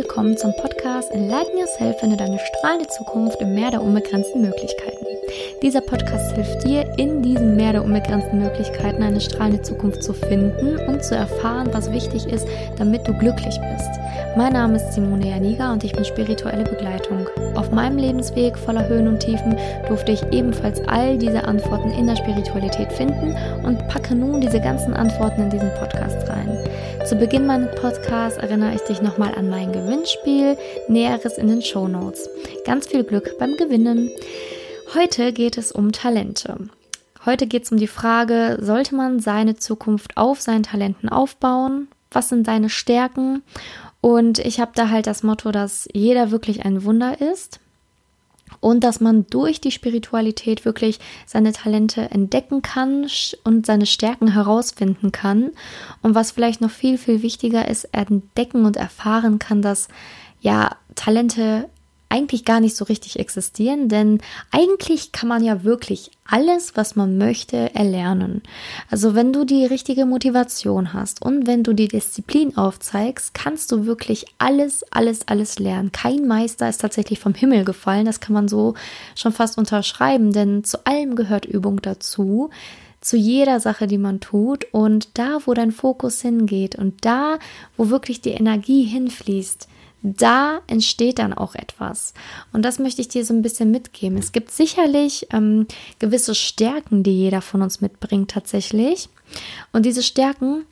willkommen zum Podcast Enlighten Yourself, finde deine strahlende Zukunft im Meer der unbegrenzten Möglichkeiten. Dieser Podcast hilft dir, in diesem Meer der unbegrenzten Möglichkeiten eine strahlende Zukunft zu finden und zu erfahren, was wichtig ist, damit du glücklich bist. Mein Name ist Simone Janiga und ich bin spirituelle Begleitung. Auf meinem Lebensweg voller Höhen und Tiefen durfte ich ebenfalls all diese Antworten in der Spiritualität finden und packe nun diese ganzen Antworten in diesen Podcast rein. Zu Beginn meines Podcasts erinnere ich dich nochmal an mein Gewinnspiel, Näheres in den Show Notes. Ganz viel Glück beim Gewinnen. Heute geht es um Talente. Heute geht es um die Frage, sollte man seine Zukunft auf seinen Talenten aufbauen? Was sind deine Stärken? Und ich habe da halt das Motto, dass jeder wirklich ein Wunder ist und dass man durch die Spiritualität wirklich seine Talente entdecken kann und seine Stärken herausfinden kann. Und was vielleicht noch viel, viel wichtiger ist, entdecken und erfahren kann, dass ja Talente eigentlich gar nicht so richtig existieren, denn eigentlich kann man ja wirklich alles, was man möchte, erlernen. Also wenn du die richtige Motivation hast und wenn du die Disziplin aufzeigst, kannst du wirklich alles, alles, alles lernen. Kein Meister ist tatsächlich vom Himmel gefallen, das kann man so schon fast unterschreiben, denn zu allem gehört Übung dazu zu jeder Sache, die man tut und da, wo dein Fokus hingeht und da, wo wirklich die Energie hinfließt, da entsteht dann auch etwas. Und das möchte ich dir so ein bisschen mitgeben. Es gibt sicherlich ähm, gewisse Stärken, die jeder von uns mitbringt tatsächlich. Und diese Stärken,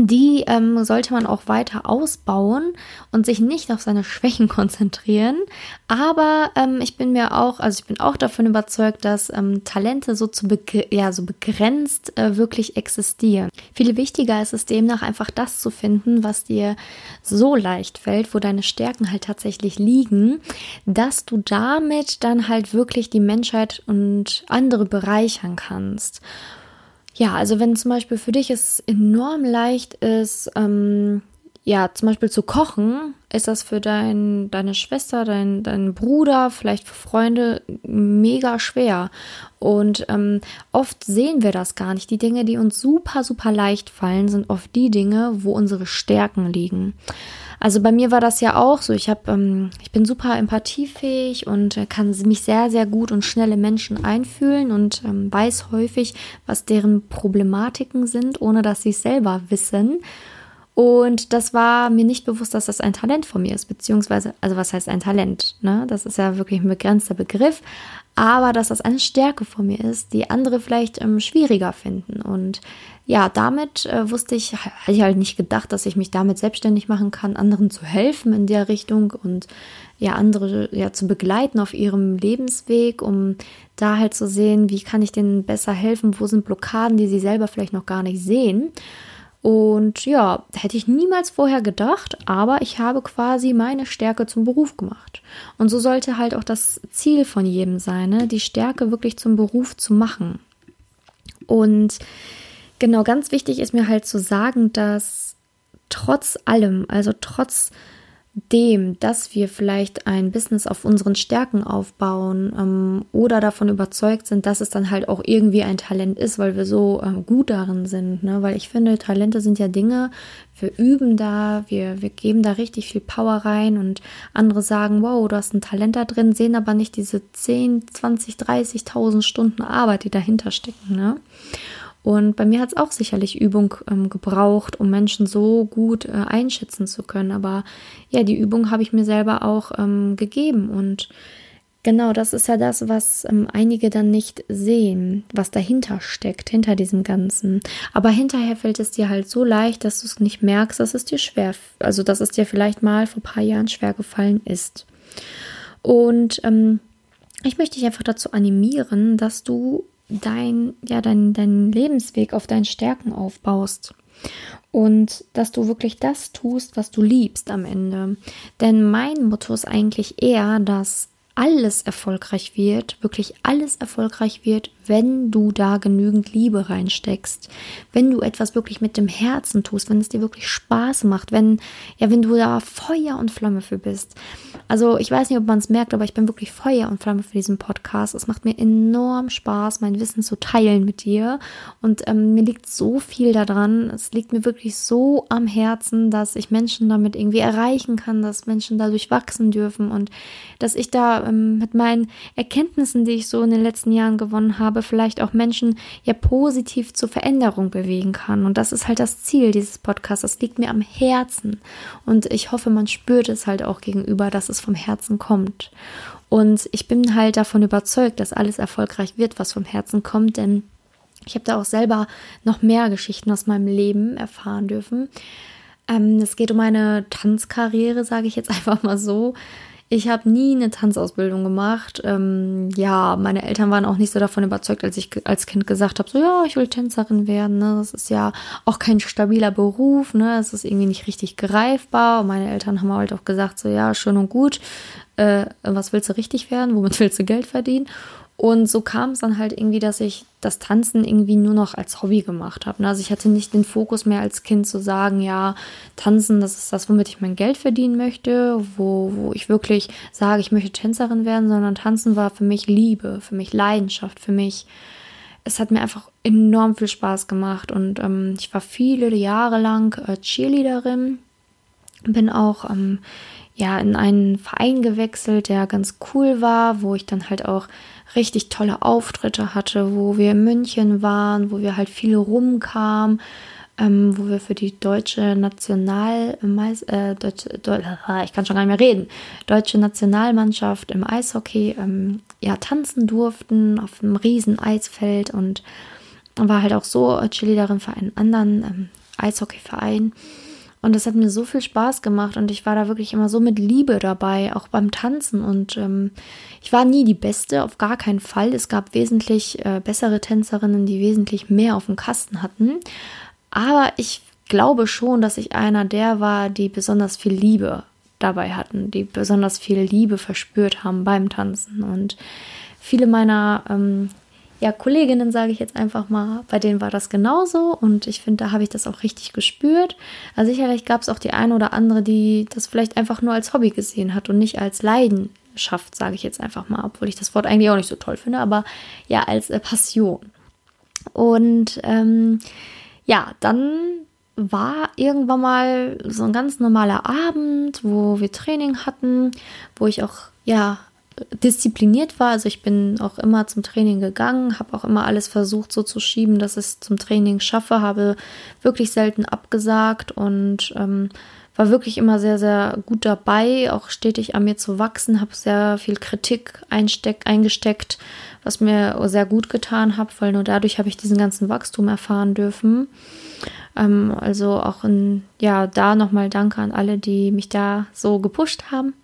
die ähm, sollte man auch weiter ausbauen und sich nicht auf seine Schwächen konzentrieren. Aber ähm, ich bin mir auch, also ich bin auch davon überzeugt, dass ähm, Talente so zu ja, so begrenzt äh, wirklich existieren. Viel wichtiger ist es demnach einfach das zu finden, was dir so leicht fällt, wo deine Stärken halt tatsächlich liegen, dass du damit dann halt wirklich die Menschheit und andere bereichern kannst. Ja, also wenn zum Beispiel für dich es enorm leicht ist, ähm, ja, zum Beispiel zu kochen, ist das für dein, deine Schwester, dein, dein Bruder, vielleicht für Freunde mega schwer. Und ähm, oft sehen wir das gar nicht. Die Dinge, die uns super, super leicht fallen, sind oft die Dinge, wo unsere Stärken liegen. Also bei mir war das ja auch so. Ich habe, ähm, ich bin super empathiefähig und äh, kann mich sehr, sehr gut und schnell in Menschen einfühlen und ähm, weiß häufig, was deren Problematiken sind, ohne dass sie es selber wissen. Und das war mir nicht bewusst, dass das ein Talent von mir ist, beziehungsweise, also was heißt ein Talent? Ne? Das ist ja wirklich ein begrenzter Begriff, aber dass das eine Stärke von mir ist, die andere vielleicht ähm, schwieriger finden. Und ja, damit äh, wusste ich, hatte ich halt nicht gedacht, dass ich mich damit selbstständig machen kann, anderen zu helfen in der Richtung und ja, andere ja zu begleiten auf ihrem Lebensweg, um da halt zu sehen, wie kann ich denen besser helfen, wo sind Blockaden, die sie selber vielleicht noch gar nicht sehen. Und ja, hätte ich niemals vorher gedacht, aber ich habe quasi meine Stärke zum Beruf gemacht. Und so sollte halt auch das Ziel von jedem sein, ne? die Stärke wirklich zum Beruf zu machen. Und genau, ganz wichtig ist mir halt zu sagen, dass trotz allem, also trotz dem, dass wir vielleicht ein Business auf unseren Stärken aufbauen ähm, oder davon überzeugt sind, dass es dann halt auch irgendwie ein Talent ist, weil wir so ähm, gut darin sind. Ne? Weil ich finde, Talente sind ja Dinge, wir üben da, wir, wir geben da richtig viel Power rein und andere sagen, wow, du hast ein Talent da drin, sehen aber nicht diese 10, 20, 30.000 Stunden Arbeit, die dahinter stecken. Ne? Und bei mir hat es auch sicherlich Übung ähm, gebraucht, um Menschen so gut äh, einschätzen zu können. Aber ja, die Übung habe ich mir selber auch ähm, gegeben. Und genau das ist ja das, was ähm, einige dann nicht sehen, was dahinter steckt, hinter diesem Ganzen. Aber hinterher fällt es dir halt so leicht, dass du es nicht merkst, dass es dir schwer, also dass es dir vielleicht mal vor ein paar Jahren schwer gefallen ist. Und ähm, ich möchte dich einfach dazu animieren, dass du dein, ja, dein, dein Lebensweg auf deinen Stärken aufbaust. Und dass du wirklich das tust, was du liebst am Ende. Denn mein Motto ist eigentlich eher, dass alles erfolgreich wird, wirklich alles erfolgreich wird, wenn du da genügend Liebe reinsteckst, wenn du etwas wirklich mit dem Herzen tust, wenn es dir wirklich Spaß macht, wenn ja, wenn du da Feuer und Flamme für bist. Also ich weiß nicht, ob man es merkt, aber ich bin wirklich Feuer und Flamme für diesen Podcast. Es macht mir enorm Spaß, mein Wissen zu teilen mit dir und ähm, mir liegt so viel daran. Es liegt mir wirklich so am Herzen, dass ich Menschen damit irgendwie erreichen kann, dass Menschen dadurch wachsen dürfen und dass ich da ähm, mit meinen Erkenntnissen, die ich so in den letzten Jahren gewonnen habe, vielleicht auch Menschen ja positiv zur Veränderung bewegen kann. Und das ist halt das Ziel dieses Podcasts. Das liegt mir am Herzen. Und ich hoffe, man spürt es halt auch gegenüber, dass es vom Herzen kommt. Und ich bin halt davon überzeugt, dass alles erfolgreich wird, was vom Herzen kommt, denn ich habe da auch selber noch mehr Geschichten aus meinem Leben erfahren dürfen. Ähm, es geht um eine Tanzkarriere, sage ich jetzt einfach mal so. Ich habe nie eine Tanzausbildung gemacht. Ähm, ja, meine Eltern waren auch nicht so davon überzeugt, als ich als Kind gesagt habe, so ja, ich will Tänzerin werden. Ne? Das ist ja auch kein stabiler Beruf. Ne? Es ist irgendwie nicht richtig greifbar. Und meine Eltern haben halt auch gesagt, so ja, schön und gut. Äh, was willst du richtig werden? Womit willst du Geld verdienen? Und so kam es dann halt irgendwie, dass ich das Tanzen irgendwie nur noch als Hobby gemacht habe. Also ich hatte nicht den Fokus mehr als Kind zu sagen, ja, Tanzen, das ist das, womit ich mein Geld verdienen möchte, wo, wo ich wirklich sage, ich möchte Tänzerin werden, sondern Tanzen war für mich Liebe, für mich Leidenschaft, für mich, es hat mir einfach enorm viel Spaß gemacht und ähm, ich war viele Jahre lang äh, Cheerleaderin, bin auch ähm, ja in einen Verein gewechselt, der ganz cool war, wo ich dann halt auch richtig tolle Auftritte hatte, wo wir in München waren, wo wir halt viel rumkamen, ähm, wo wir für die deutsche National äh, deutsche, Deu ich kann schon gar nicht mehr reden, deutsche Nationalmannschaft im Eishockey ähm, ja tanzen durften auf einem riesen Eisfeld und war halt auch so Cheerleaderin für einen anderen ähm, Eishockeyverein. Und das hat mir so viel Spaß gemacht und ich war da wirklich immer so mit Liebe dabei, auch beim Tanzen. Und ähm, ich war nie die Beste, auf gar keinen Fall. Es gab wesentlich äh, bessere Tänzerinnen, die wesentlich mehr auf dem Kasten hatten. Aber ich glaube schon, dass ich einer der war, die besonders viel Liebe dabei hatten, die besonders viel Liebe verspürt haben beim Tanzen. Und viele meiner ähm, ja, Kolleginnen, sage ich jetzt einfach mal, bei denen war das genauso und ich finde, da habe ich das auch richtig gespürt. Also sicherlich gab es auch die eine oder andere, die das vielleicht einfach nur als Hobby gesehen hat und nicht als Leidenschaft, sage ich jetzt einfach mal, obwohl ich das Wort eigentlich auch nicht so toll finde, aber ja, als äh, Passion. Und ähm, ja, dann war irgendwann mal so ein ganz normaler Abend, wo wir Training hatten, wo ich auch ja diszipliniert war. Also ich bin auch immer zum Training gegangen, habe auch immer alles versucht so zu schieben, dass ich es zum Training schaffe, habe wirklich selten abgesagt und ähm, war wirklich immer sehr, sehr gut dabei, auch stetig an mir zu wachsen, habe sehr viel Kritik einsteck, eingesteckt, was mir sehr gut getan hat, weil nur dadurch habe ich diesen ganzen Wachstum erfahren dürfen. Ähm, also auch in, ja, da nochmal Danke an alle, die mich da so gepusht haben.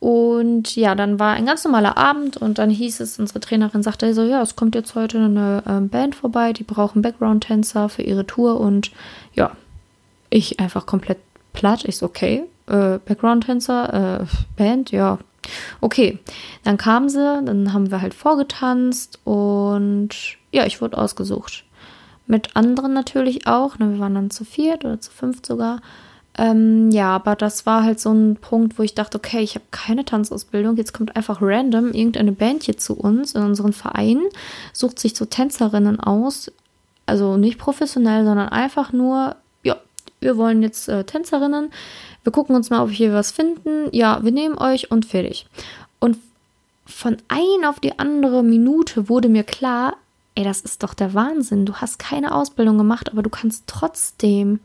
Und ja, dann war ein ganz normaler Abend und dann hieß es, unsere Trainerin sagte so, ja, es kommt jetzt heute eine ähm, Band vorbei, die brauchen Background-Tänzer für ihre Tour und ja, ich einfach komplett platt. Ich so, okay, äh, Background-Tänzer, äh, Band, ja, okay. Dann kam sie, dann haben wir halt vorgetanzt und ja, ich wurde ausgesucht. Mit anderen natürlich auch, ne, wir waren dann zu viert oder zu fünft sogar. Ähm, ja, aber das war halt so ein Punkt, wo ich dachte, okay, ich habe keine Tanzausbildung. Jetzt kommt einfach random irgendeine Band hier zu uns in unseren Verein, sucht sich so Tänzerinnen aus. Also nicht professionell, sondern einfach nur, ja, wir wollen jetzt äh, Tänzerinnen. Wir gucken uns mal, ob wir hier was finden. Ja, wir nehmen euch und fertig. Und von ein auf die andere Minute wurde mir klar, ey, das ist doch der Wahnsinn. Du hast keine Ausbildung gemacht, aber du kannst trotzdem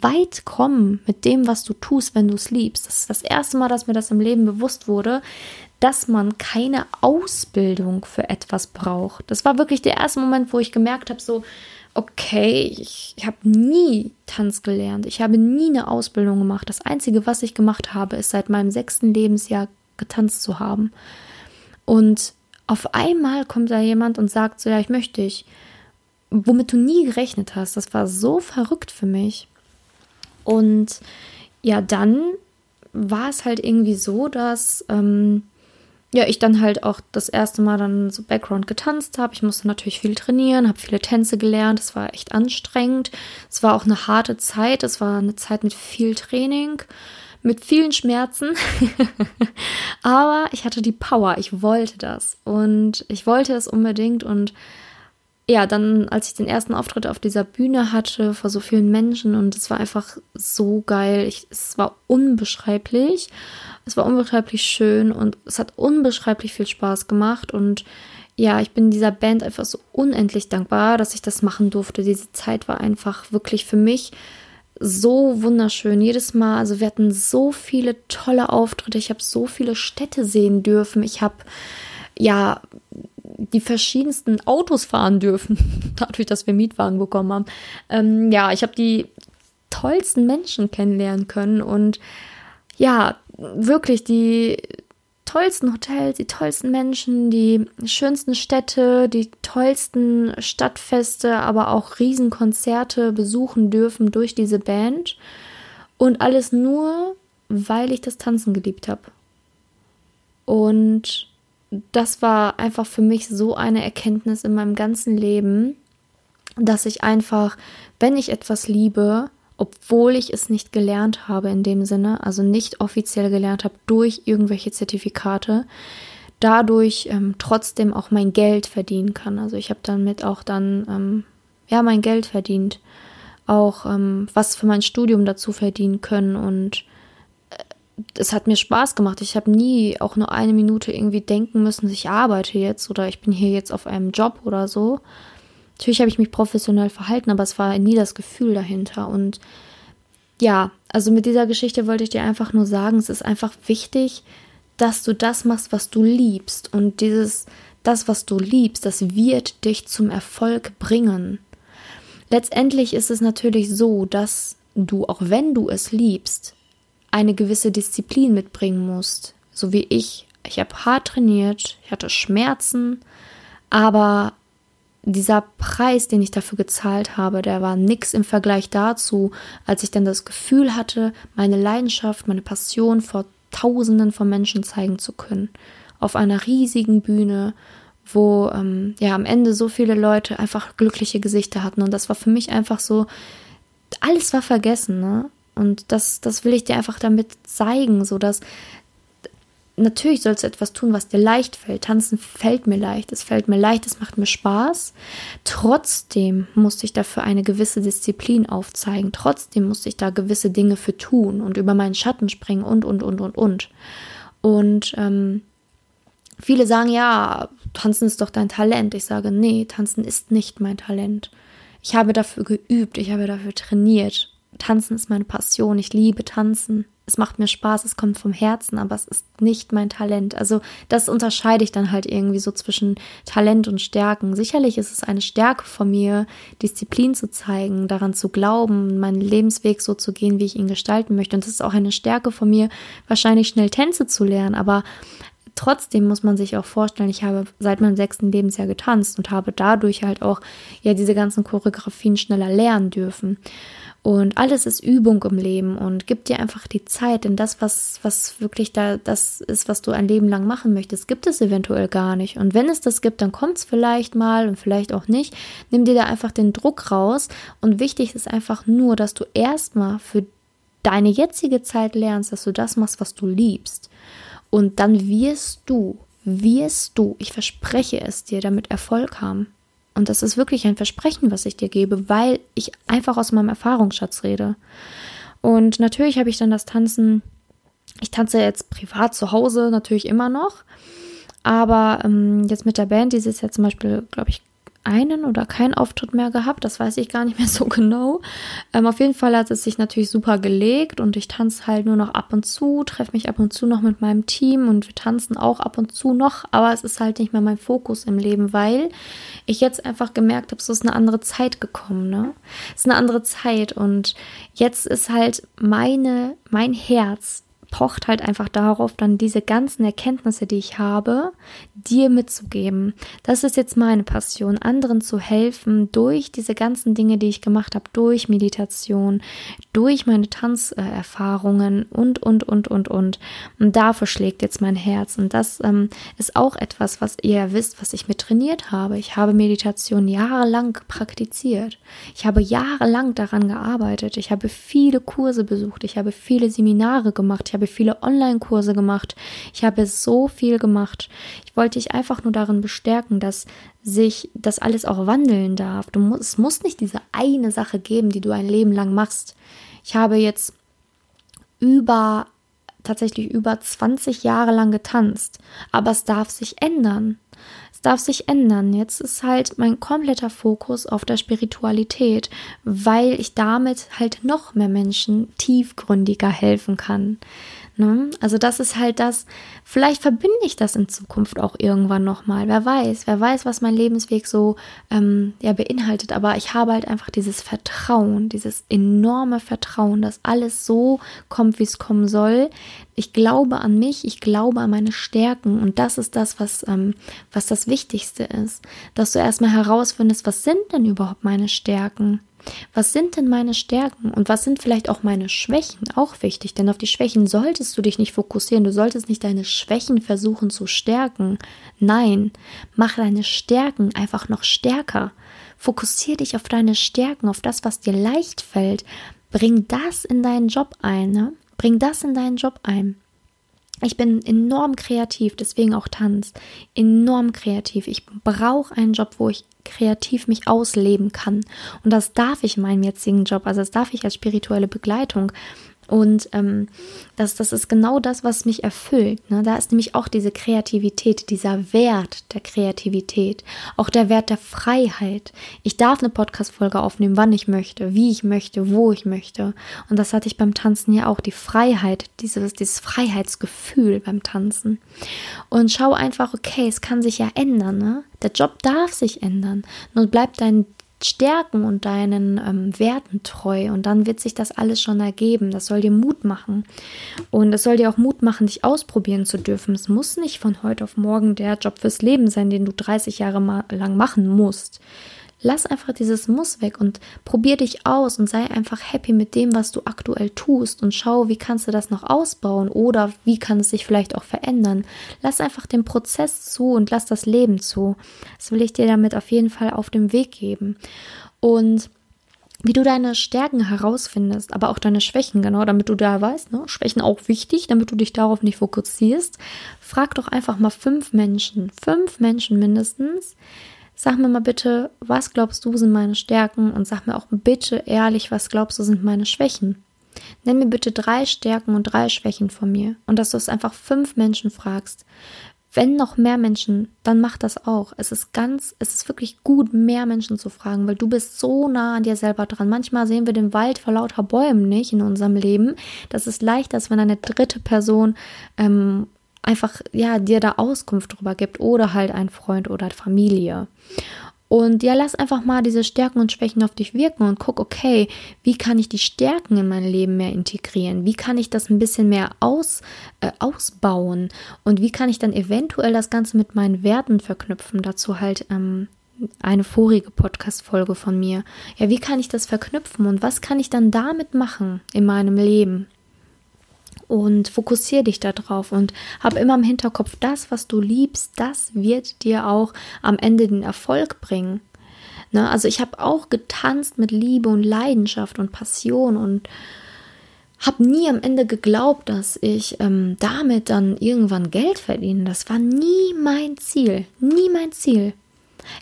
weit kommen mit dem, was du tust, wenn du es liebst. Das ist das erste Mal, dass mir das im Leben bewusst wurde, dass man keine Ausbildung für etwas braucht. Das war wirklich der erste Moment, wo ich gemerkt habe, so, okay, ich, ich habe nie Tanz gelernt. Ich habe nie eine Ausbildung gemacht. Das Einzige, was ich gemacht habe, ist seit meinem sechsten Lebensjahr getanzt zu haben. Und auf einmal kommt da jemand und sagt so, ja, ich möchte dich. Womit du nie gerechnet hast. Das war so verrückt für mich. Und ja, dann war es halt irgendwie so, dass ähm, ja, ich dann halt auch das erste Mal dann so Background getanzt habe. Ich musste natürlich viel trainieren, habe viele Tänze gelernt. Es war echt anstrengend. Es war auch eine harte Zeit. Es war eine Zeit mit viel Training, mit vielen Schmerzen. Aber ich hatte die Power. Ich wollte das. Und ich wollte es unbedingt. Und ja, dann, als ich den ersten Auftritt auf dieser Bühne hatte, vor so vielen Menschen, und es war einfach so geil. Ich, es war unbeschreiblich. Es war unbeschreiblich schön und es hat unbeschreiblich viel Spaß gemacht. Und ja, ich bin dieser Band einfach so unendlich dankbar, dass ich das machen durfte. Diese Zeit war einfach wirklich für mich so wunderschön. Jedes Mal, also wir hatten so viele tolle Auftritte. Ich habe so viele Städte sehen dürfen. Ich habe ja die verschiedensten Autos fahren dürfen, dadurch, dass wir Mietwagen bekommen haben. Ähm, ja, ich habe die tollsten Menschen kennenlernen können und ja, wirklich die tollsten Hotels, die tollsten Menschen, die schönsten Städte, die tollsten Stadtfeste, aber auch Riesenkonzerte besuchen dürfen durch diese Band. Und alles nur, weil ich das Tanzen geliebt habe. Und das war einfach für mich so eine Erkenntnis in meinem ganzen Leben, dass ich einfach, wenn ich etwas liebe, obwohl ich es nicht gelernt habe in dem Sinne, also nicht offiziell gelernt habe durch irgendwelche Zertifikate, dadurch ähm, trotzdem auch mein Geld verdienen kann. Also ich habe damit auch dann ähm, ja mein Geld verdient, auch ähm, was für mein Studium dazu verdienen können und es hat mir Spaß gemacht. Ich habe nie auch nur eine Minute irgendwie denken müssen, ich arbeite jetzt oder ich bin hier jetzt auf einem Job oder so, Natürlich habe ich mich professionell verhalten, aber es war nie das Gefühl dahinter. Und ja, also mit dieser Geschichte wollte ich dir einfach nur sagen, es ist einfach wichtig, dass du das machst, was du liebst. Und dieses, das, was du liebst, das wird dich zum Erfolg bringen. Letztendlich ist es natürlich so, dass du, auch wenn du es liebst, eine gewisse Disziplin mitbringen musst. So wie ich. Ich habe hart trainiert, ich hatte Schmerzen, aber dieser Preis, den ich dafür gezahlt habe, der war nix im Vergleich dazu, als ich dann das Gefühl hatte, meine Leidenschaft, meine Passion vor Tausenden von Menschen zeigen zu können. Auf einer riesigen Bühne, wo ähm, ja am Ende so viele Leute einfach glückliche Gesichter hatten. Und das war für mich einfach so, alles war vergessen, ne? Und das, das will ich dir einfach damit zeigen, so dass natürlich sollst du etwas tun, was dir leicht fällt. Tanzen fällt mir leicht, es fällt mir leicht, es macht mir Spaß. Trotzdem musste ich dafür eine gewisse Disziplin aufzeigen. Trotzdem musste ich da gewisse Dinge für tun und über meinen Schatten springen und, und, und, und, und. Und ähm, viele sagen, ja, tanzen ist doch dein Talent. Ich sage, nee, tanzen ist nicht mein Talent. Ich habe dafür geübt, ich habe dafür trainiert. Tanzen ist meine Passion, ich liebe tanzen es macht mir Spaß, es kommt vom Herzen, aber es ist nicht mein Talent. Also das unterscheide ich dann halt irgendwie so zwischen Talent und Stärken. Sicherlich ist es eine Stärke von mir, Disziplin zu zeigen, daran zu glauben, meinen Lebensweg so zu gehen, wie ich ihn gestalten möchte. Und es ist auch eine Stärke von mir, wahrscheinlich schnell Tänze zu lernen. Aber trotzdem muss man sich auch vorstellen, ich habe seit meinem sechsten Lebensjahr getanzt und habe dadurch halt auch ja diese ganzen Choreografien schneller lernen dürfen. Und alles ist Übung im Leben und gib dir einfach die Zeit, denn das, was, was wirklich da, das ist, was du ein Leben lang machen möchtest, gibt es eventuell gar nicht. Und wenn es das gibt, dann kommt es vielleicht mal und vielleicht auch nicht. Nimm dir da einfach den Druck raus. Und wichtig ist einfach nur, dass du erstmal für deine jetzige Zeit lernst, dass du das machst, was du liebst. Und dann wirst du, wirst du, ich verspreche es dir, damit Erfolg haben. Und das ist wirklich ein Versprechen, was ich dir gebe, weil ich einfach aus meinem Erfahrungsschatz rede. Und natürlich habe ich dann das Tanzen, ich tanze jetzt privat zu Hause natürlich immer noch. Aber ähm, jetzt mit der Band, dieses Jahr zum Beispiel, glaube ich, einen oder keinen Auftritt mehr gehabt. Das weiß ich gar nicht mehr so genau. Ähm, auf jeden Fall hat es sich natürlich super gelegt und ich tanze halt nur noch ab und zu, treffe mich ab und zu noch mit meinem Team und wir tanzen auch ab und zu noch, aber es ist halt nicht mehr mein Fokus im Leben, weil ich jetzt einfach gemerkt habe, es ist eine andere Zeit gekommen, ne? Es ist eine andere Zeit und jetzt ist halt meine, mein Herz pocht halt einfach darauf, dann diese ganzen Erkenntnisse, die ich habe, dir mitzugeben. Das ist jetzt meine Passion, anderen zu helfen durch diese ganzen Dinge, die ich gemacht habe, durch Meditation, durch meine Tanzerfahrungen und, und, und, und, und. Und dafür schlägt jetzt mein Herz. Und das ähm, ist auch etwas, was ihr wisst, was ich mit trainiert habe. Ich habe Meditation jahrelang praktiziert. Ich habe jahrelang daran gearbeitet. Ich habe viele Kurse besucht. Ich habe viele Seminare gemacht. Ich habe viele Online-Kurse gemacht. Ich habe so viel gemacht. Ich wollte dich einfach nur darin bestärken, dass sich das alles auch wandeln darf. Du musst, es muss nicht diese eine Sache geben, die du ein Leben lang machst. Ich habe jetzt über tatsächlich über 20 Jahre lang getanzt, aber es darf sich ändern. Darf sich ändern. Jetzt ist halt mein kompletter Fokus auf der Spiritualität, weil ich damit halt noch mehr Menschen tiefgründiger helfen kann. Ne? Also das ist halt das, vielleicht verbinde ich das in Zukunft auch irgendwann nochmal. Wer weiß, wer weiß, was mein Lebensweg so ähm, ja, beinhaltet. Aber ich habe halt einfach dieses Vertrauen, dieses enorme Vertrauen, dass alles so kommt, wie es kommen soll. Ich glaube an mich, ich glaube an meine Stärken und das ist das, was, ähm, was das Wichtigste ist. Dass du erstmal herausfindest, was sind denn überhaupt meine Stärken? Was sind denn meine Stärken und was sind vielleicht auch meine Schwächen? Auch wichtig, denn auf die Schwächen solltest du dich nicht fokussieren. Du solltest nicht deine Schwächen versuchen zu stärken. Nein, mach deine Stärken einfach noch stärker. Fokussiere dich auf deine Stärken, auf das, was dir leicht fällt. Bring das in deinen Job ein. Ne? Bring das in deinen Job ein. Ich bin enorm kreativ, deswegen auch Tanz. Enorm kreativ. Ich brauche einen Job, wo ich kreativ mich ausleben kann. Und das darf ich in meinem jetzigen Job. Also das darf ich als spirituelle Begleitung. Und ähm, das, das ist genau das, was mich erfüllt. Ne? Da ist nämlich auch diese Kreativität, dieser Wert der Kreativität, auch der Wert der Freiheit. Ich darf eine Podcast-Folge aufnehmen, wann ich möchte, wie ich möchte, wo ich möchte. Und das hatte ich beim Tanzen ja auch, die Freiheit, dieses, dieses Freiheitsgefühl beim Tanzen. Und schau einfach, okay, es kann sich ja ändern. Ne? Der Job darf sich ändern. Nur bleibt dein Stärken und deinen ähm, Werten treu und dann wird sich das alles schon ergeben. Das soll dir Mut machen und es soll dir auch Mut machen, dich ausprobieren zu dürfen. Es muss nicht von heute auf morgen der Job fürs Leben sein, den du 30 Jahre lang machen musst. Lass einfach dieses Muss weg und probier dich aus und sei einfach happy mit dem, was du aktuell tust und schau, wie kannst du das noch ausbauen oder wie kann es sich vielleicht auch verändern. Lass einfach den Prozess zu und lass das Leben zu. Das will ich dir damit auf jeden Fall auf dem Weg geben. Und wie du deine Stärken herausfindest, aber auch deine Schwächen, genau, damit du da weißt, ne? Schwächen auch wichtig, damit du dich darauf nicht fokussierst. Frag doch einfach mal fünf Menschen, fünf Menschen mindestens, Sag mir mal bitte, was glaubst du sind meine Stärken und sag mir auch bitte ehrlich, was glaubst du sind meine Schwächen. Nenn mir bitte drei Stärken und drei Schwächen von mir und dass du es einfach fünf Menschen fragst. Wenn noch mehr Menschen, dann mach das auch. Es ist ganz, es ist wirklich gut, mehr Menschen zu fragen, weil du bist so nah an dir selber dran. Manchmal sehen wir den Wald vor lauter Bäumen nicht in unserem Leben. Das ist leichter, als wenn eine dritte Person ähm, einfach ja dir da Auskunft drüber gibt oder halt ein Freund oder Familie. Und ja, lass einfach mal diese Stärken und Schwächen auf dich wirken und guck, okay, wie kann ich die Stärken in mein Leben mehr integrieren? Wie kann ich das ein bisschen mehr aus, äh, ausbauen? Und wie kann ich dann eventuell das Ganze mit meinen Werten verknüpfen? Dazu halt ähm, eine vorige Podcast-Folge von mir. Ja, wie kann ich das verknüpfen und was kann ich dann damit machen in meinem Leben? Und fokussiere dich darauf und hab immer im Hinterkopf, das, was du liebst, das wird dir auch am Ende den Erfolg bringen. Ne? Also ich habe auch getanzt mit Liebe und Leidenschaft und Passion und habe nie am Ende geglaubt, dass ich ähm, damit dann irgendwann Geld verdiene. Das war nie mein Ziel, nie mein Ziel.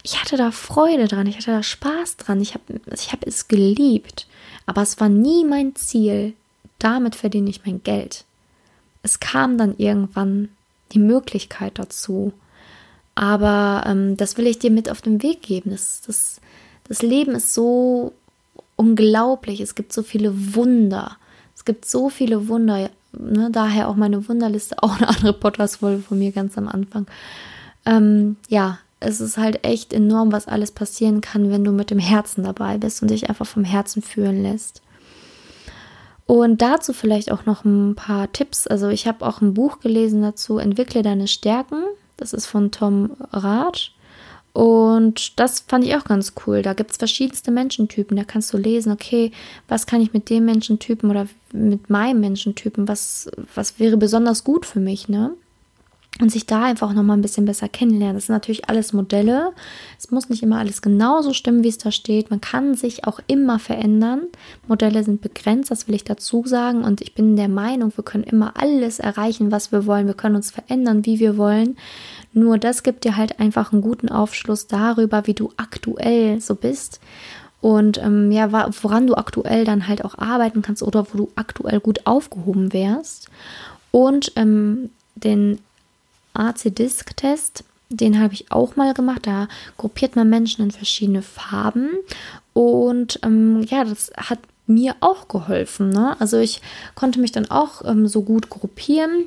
Ich hatte da Freude dran, ich hatte da Spaß dran, ich habe ich hab es geliebt, aber es war nie mein Ziel, damit verdiene ich mein Geld. Es kam dann irgendwann die Möglichkeit dazu. Aber ähm, das will ich dir mit auf den Weg geben. Das, das, das Leben ist so unglaublich. Es gibt so viele Wunder. Es gibt so viele Wunder. Ne? Daher auch meine Wunderliste, auch eine andere Podcast-Folge von mir ganz am Anfang. Ähm, ja, es ist halt echt enorm, was alles passieren kann, wenn du mit dem Herzen dabei bist und dich einfach vom Herzen führen lässt. Und dazu vielleicht auch noch ein paar Tipps. Also ich habe auch ein Buch gelesen dazu, Entwickle deine Stärken. Das ist von Tom Rath. Und das fand ich auch ganz cool. Da gibt es verschiedenste Menschentypen. Da kannst du lesen, okay, was kann ich mit dem Menschentypen oder mit meinem Menschentypen, was, was wäre besonders gut für mich, ne? Und sich da einfach nochmal ein bisschen besser kennenlernen. Das sind natürlich alles Modelle. Es muss nicht immer alles genauso stimmen, wie es da steht. Man kann sich auch immer verändern. Modelle sind begrenzt, das will ich dazu sagen. Und ich bin der Meinung, wir können immer alles erreichen, was wir wollen. Wir können uns verändern, wie wir wollen. Nur das gibt dir halt einfach einen guten Aufschluss darüber, wie du aktuell so bist und ähm, ja, woran du aktuell dann halt auch arbeiten kannst oder wo du aktuell gut aufgehoben wärst. Und ähm, den AC-Disc-Test, den habe ich auch mal gemacht. Da gruppiert man Menschen in verschiedene Farben. Und ähm, ja, das hat mir auch geholfen. Ne? Also ich konnte mich dann auch ähm, so gut gruppieren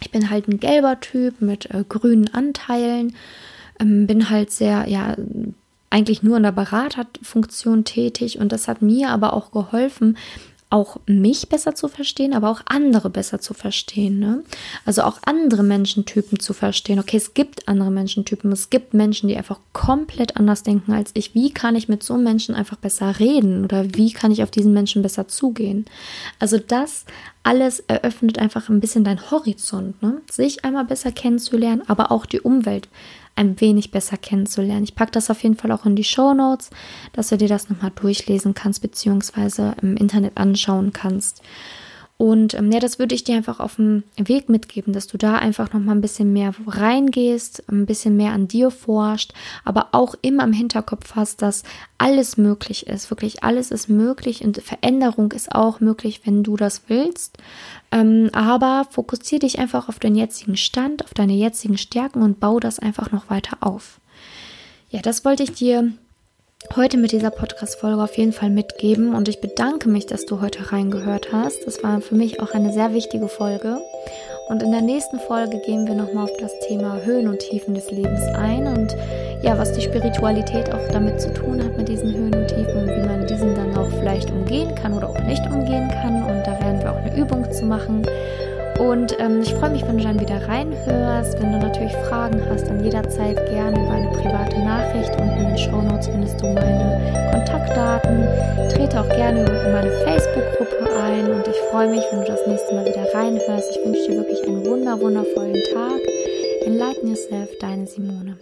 ich bin halt ein gelber Typ mit äh, grünen Anteilen, ähm, bin halt sehr, ja, eigentlich nur in der Beraterfunktion tätig und das hat mir aber auch geholfen, auch mich besser zu verstehen, aber auch andere besser zu verstehen. Ne? Also auch andere Menschentypen zu verstehen. Okay, es gibt andere Menschentypen. Es gibt Menschen, die einfach komplett anders denken als ich. Wie kann ich mit so Menschen einfach besser reden? Oder wie kann ich auf diesen Menschen besser zugehen? Also das alles eröffnet einfach ein bisschen dein Horizont, ne? sich einmal besser kennenzulernen, aber auch die Umwelt ein wenig besser kennenzulernen. Ich packe das auf jeden Fall auch in die Show Notes, dass du dir das nochmal durchlesen kannst, beziehungsweise im Internet anschauen kannst. Und ähm, ja, das würde ich dir einfach auf dem Weg mitgeben, dass du da einfach noch mal ein bisschen mehr reingehst, ein bisschen mehr an dir forscht, aber auch immer im Hinterkopf hast, dass alles möglich ist. Wirklich alles ist möglich und Veränderung ist auch möglich, wenn du das willst. Ähm, aber fokussiere dich einfach auf den jetzigen Stand, auf deine jetzigen Stärken und bau das einfach noch weiter auf. Ja, das wollte ich dir heute mit dieser Podcast-Folge auf jeden Fall mitgeben und ich bedanke mich, dass du heute reingehört hast. Das war für mich auch eine sehr wichtige Folge. Und in der nächsten Folge gehen wir nochmal auf das Thema Höhen und Tiefen des Lebens ein und ja, was die Spiritualität auch damit zu tun hat, mit diesen Höhen und Tiefen und wie man diesen dann auch vielleicht umgehen kann oder auch nicht umgehen kann. Und da werden wir auch eine Übung zu machen. Und ähm, ich freue mich, wenn du dann wieder reinhörst. Wenn du natürlich Fragen hast, dann jederzeit gerne über eine private Nachricht. Unten in den Show Notes findest du meine Kontaktdaten. Trete auch gerne in meine Facebook-Gruppe ein und ich freue mich, wenn du das nächste Mal wieder reinhörst. Ich wünsche dir wirklich einen wunder wundervollen Tag. Enlighten Yourself, deine Simone.